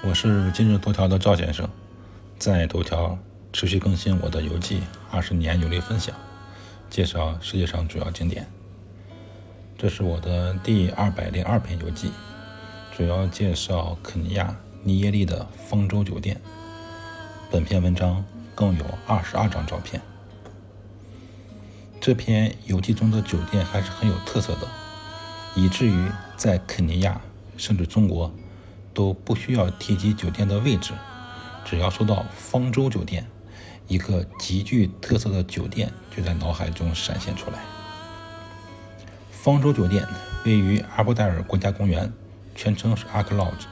我是今日头条的赵先生，在头条持续更新我的游记，二十年游历分享，介绍世界上主要景点。这是我的第二百零二篇游记，主要介绍肯尼亚尼耶利的方舟酒店。本篇文章共有二十二张照片。这篇游记中的酒店还是很有特色的，以至于在肯尼亚甚至中国。都不需要提及酒店的位置，只要说到方舟酒店，一个极具特色的酒店就在脑海中闪现出来。方舟酒店位于阿布代尔国家公园，全称是 Ark Lodge。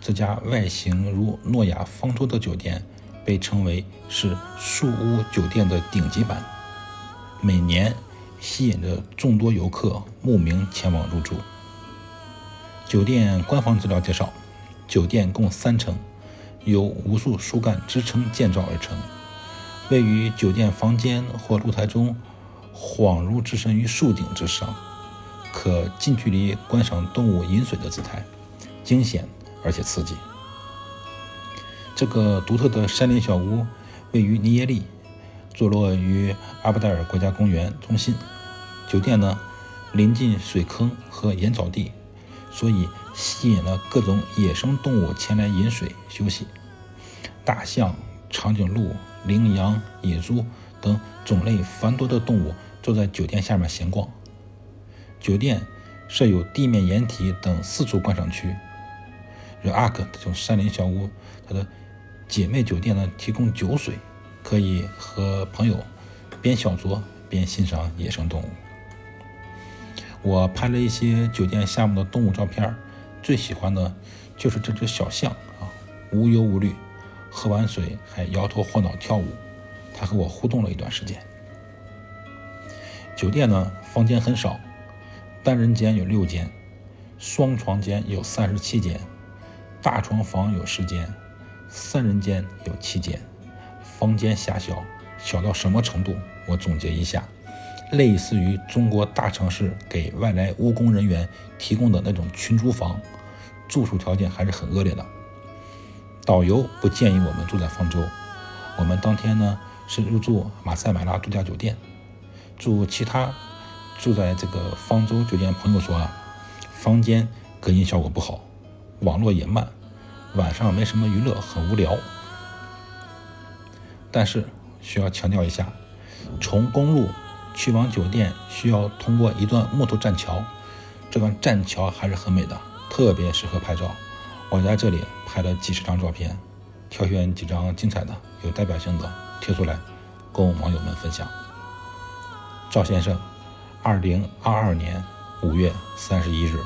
这家外形如诺亚方舟的酒店被称为是树屋酒店的顶级版，每年吸引着众多游客慕名前往入住。酒店官方资料介绍。酒店共三层，由无数树干支撑建造而成。位于酒店房间或露台中，恍如置身于树顶之上，可近距离观赏动物饮水的姿态，惊险而且刺激。这个独特的山林小屋位于尼耶利，坐落于阿布代尔国家公园中心。酒店呢，临近水坑和盐沼地。所以吸引了各种野生动物前来饮水休息，大象、长颈鹿、羚羊、野猪等种类繁多的动物坐在酒店下面闲逛。酒店设有地面掩体等四处观赏区。而 Ark 这种山林小屋，它的姐妹酒店呢提供酒水，可以和朋友边小酌边欣赏野生动物。我拍了一些酒店项目的动物照片，最喜欢的就是这只小象啊，无忧无虑，喝完水还摇头晃脑跳舞。它和我互动了一段时间。酒店呢，房间很少，单人间有六间，双床间有三十七间，大床房有十间，三人间有七间。房间狭小，小到什么程度？我总结一下。类似于中国大城市给外来务工人员提供的那种群租房，住宿条件还是很恶劣的。导游不建议我们住在方舟，我们当天呢是入住马赛马拉度假酒店。住其他住在这个方舟酒店朋友说啊，房间隔音效果不好，网络也慢，晚上没什么娱乐，很无聊。但是需要强调一下，从公路。去往酒店需要通过一段木头栈桥，这段栈桥还是很美的，特别适合拍照。我在这里拍了几十张照片，挑选几张精彩的、有代表性的贴出来，供网友们分享。赵先生，二零二二年五月三十一日。